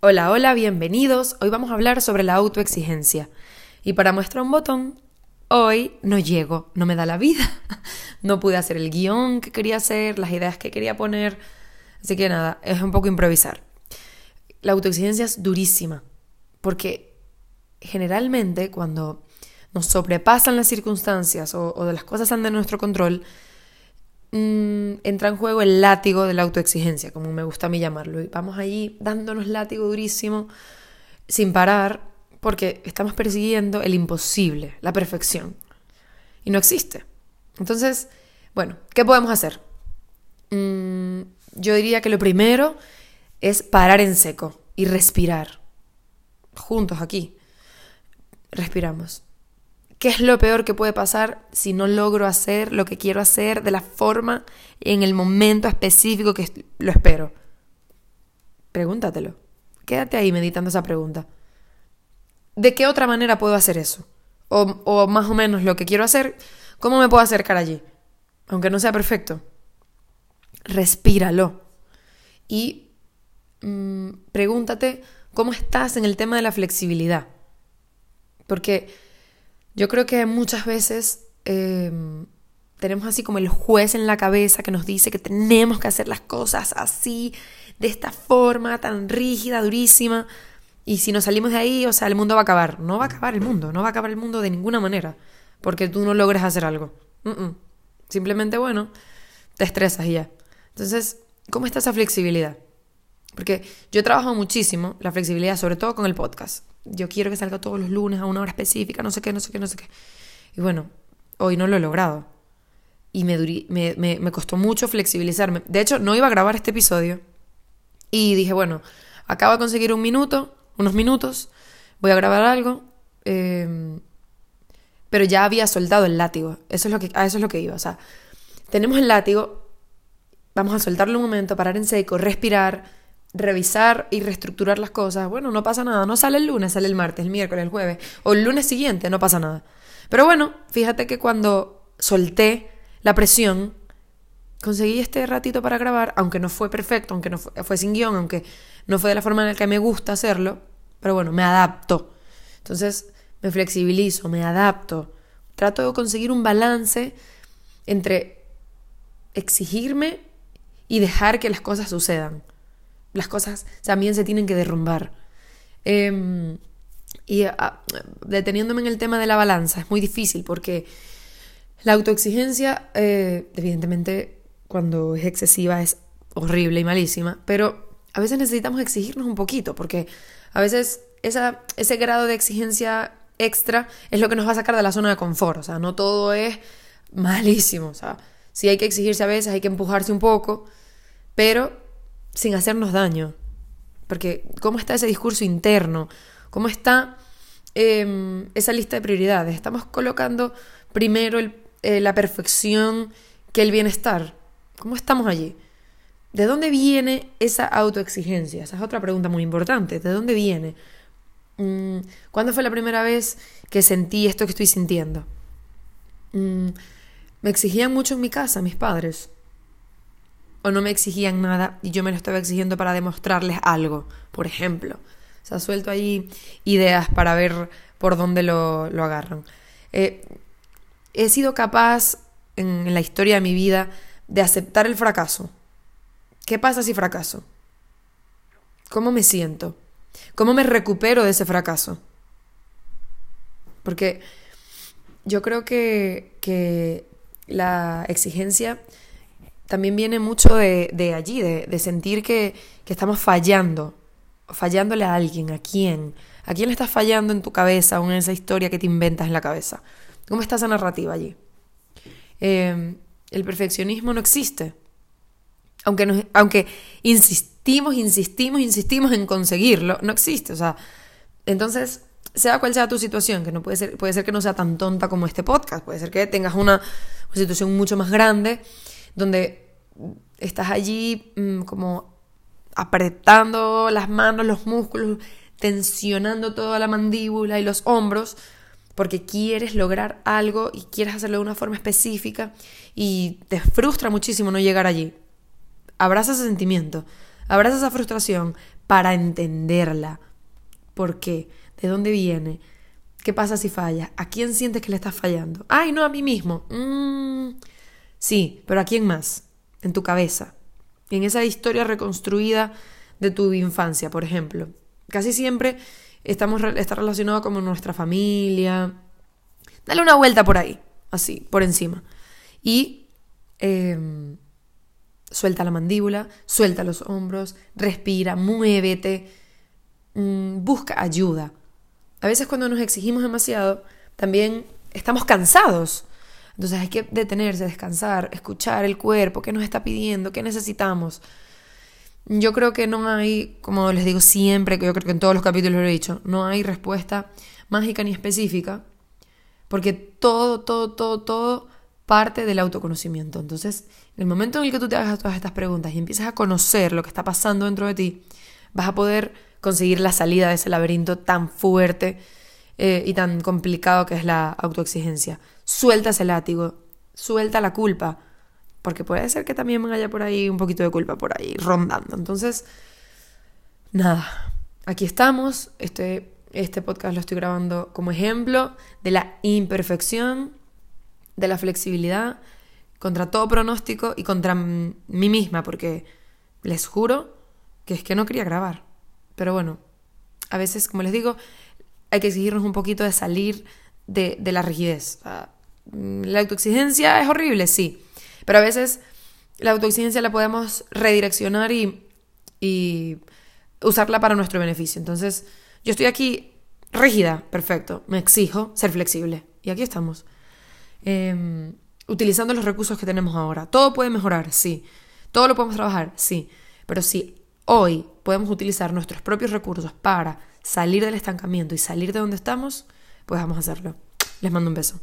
Hola, hola, bienvenidos. Hoy vamos a hablar sobre la autoexigencia. Y para muestra un botón, hoy no llego, no me da la vida. No pude hacer el guion que quería hacer, las ideas que quería poner. Así que nada, es un poco improvisar. La autoexigencia es durísima, porque generalmente cuando nos sobrepasan las circunstancias o, de las cosas están de nuestro control, mmm, entra en juego el látigo de la autoexigencia, como me gusta a mí llamarlo. Y vamos allí dándonos látigo durísimo, sin parar, porque estamos persiguiendo el imposible, la perfección. Y no existe. Entonces, bueno, ¿qué podemos hacer? Mm, yo diría que lo primero es parar en seco y respirar. Juntos aquí. Respiramos. ¿Qué es lo peor que puede pasar si no logro hacer lo que quiero hacer de la forma en el momento específico que lo espero? Pregúntatelo. Quédate ahí meditando esa pregunta. ¿De qué otra manera puedo hacer eso? O, más o menos lo que quiero hacer, ¿cómo me puedo acercar allí? Aunque no sea perfecto. Respíralo. Y mm, pregúntate cómo estás en el tema de la flexibilidad. Porque yo creo que muchas veces em, tenemos así como el juez en la cabeza que nos dice que tenemos que hacer las cosas así, de esta forma tan rígida, durísima. Y si nos salimos de ahí, o sea, el mundo va a acabar. No va a acabar el mundo, no va a acabar el mundo de ninguna manera, porque tú no logres hacer algo. Simplemente, bueno, te estresas y ya. Entonces, ¿cómo está esa flexibilidad? Porque yo he trabajado muchísimo la flexibilidad, sobre todo con el podcast yo quiero que salga todos los lunes a una hora específica, no sé qué, no sé qué, no sé qué. Y bueno, hoy no lo he logrado. Y me, me, me, costó mucho flexibilizarme. De hecho, no iba a grabar este episodio. Y dije, bueno, acabo de conseguir un minuto, unos minutos, voy a grabar algo. Em, pero ya había soltado el látigo. Eso es lo que, a eso es lo que iba. O sea, tenemos el látigo, vamos a soltarlo un momento, parar en seco, respirar, revisar y reestructurar las cosas, bueno, no pasa nada. No sale el lunes, sale el martes, el miércoles, el jueves o el lunes siguiente, no pasa nada. Pero bueno, fíjate que cuando solté la presión, conseguí este ratito para grabar, aunque no fue perfecto, aunque no fue, sin guion, aunque no fue de la forma en la que me gusta hacerlo, pero bueno, me adapto. Entonces me flexibilizo, me adapto. Trato de conseguir un balance entre exigirme y dejar que las cosas sucedan las cosas también se tienen que derrumbar. Em, y ah, deteniéndome en el tema de la balanza, es muy difícil porque la autoexigencia, eh, evidentemente, cuando es excesiva es horrible y malísima, pero a veces necesitamos exigirnos un poquito porque a veces ese grado de exigencia extra es lo que nos va a sacar de la zona de confort, o sea, no todo es malísimo, o sea, sí hay que exigirse a veces, hay que empujarse un poco, pero sin hacernos daño. Porque ¿cómo está ese discurso interno? ¿Cómo está em, esa lista de prioridades? Estamos colocando primero eh, la perfección que el bienestar. ¿Cómo estamos allí? ¿De dónde viene esa autoexigencia? Esa es otra pregunta muy importante. ¿De dónde viene? Mm, ¿Cuándo fue la primera vez que sentí esto que estoy sintiendo? Mm, me exigían mucho en mi casa, mis padres o no me exigían nada y yo me lo estaba exigiendo para demostrarles algo, por ejemplo. O sea, suelto ahí ideas para ver por dónde lo, agarran. Eh, he sido capaz en, la historia de mi vida de aceptar el fracaso. ¿Qué pasa si fracaso? ¿Cómo me siento? ¿Cómo me recupero de ese fracaso? Porque yo creo que, que la exigencia también viene mucho de, allí, de, sentir que, estamos fallando, fallándole a alguien, ¿a quién? ¿A quién le estás fallando en tu cabeza o en esa historia que te inventas en la cabeza? ¿Cómo está esa narrativa allí? Em, el perfeccionismo no existe. Aunque, aunque insistimos, insistimos, insistimos en conseguirlo, no existe. O sea, entonces, sea cual sea tu situación, que no puede ser, puede ser que no sea tan tonta como este podcast, puede ser que tengas una situación mucho más grande donde estás allí mm, como apretando las manos, los músculos, tensionando toda la mandíbula y los hombros, porque quieres lograr algo y quieres hacerlo de una forma específica y te frustra muchísimo no llegar allí. Abraza ese sentimiento, Abraza esa frustración para entenderla. ¿Por qué? ¿De dónde viene? ¿Qué pasa si falla? ¿A quién sientes que le estás fallando? Ay, no, a mí mismo. Mm, sí, pero ¿a quién más? En tu cabeza. En esa historia reconstruida de tu infancia, por ejemplo. Casi siempre estamos, está relacionado con nuestra familia. Dale una vuelta por ahí, así, por encima. Y em, suelta la mandíbula, suelta los hombros, respira, muévete, mm, busca ayuda. A veces cuando nos exigimos demasiado, también estamos cansados. Entonces hay que detenerse, descansar, escuchar el cuerpo, qué nos está pidiendo, qué necesitamos. Yo creo que no hay, como les digo siempre, que yo creo que en todos los capítulos lo he dicho, no hay respuesta mágica ni específica, porque todo, todo, todo, todo parte del autoconocimiento. Entonces, en el momento en el que tú te hagas todas estas preguntas y empiezas a conocer lo que está pasando dentro de ti, vas a poder conseguir la salida de ese laberinto tan fuerte eh, y tan complicado que es la autoexigencia. Suelta ese látigo, suelta la culpa, porque puede ser que también haya por ahí un poquito de culpa por ahí rondando. Entonces, nada, aquí estamos. Este, este podcast lo estoy grabando como ejemplo de la imperfección, de la flexibilidad, contra todo pronóstico y contra mí misma, porque les juro que es que no quería grabar. Pero bueno, a veces, como les digo, hay que exigirnos un poquito de salir de, la rigidez. La autoexigencia es horrible, sí, pero a veces la autoexigencia la podemos redireccionar y, y usarla para nuestro beneficio. Entonces, yo estoy aquí rígida, perfecto, me exijo ser flexible. Y aquí estamos. Em, utilizando los recursos que tenemos ahora. Todo puede mejorar, sí. Todo lo podemos trabajar, sí. Pero si hoy podemos utilizar nuestros propios recursos para salir del estancamiento y salir de donde estamos, pues vamos a hacerlo. Les mando un beso.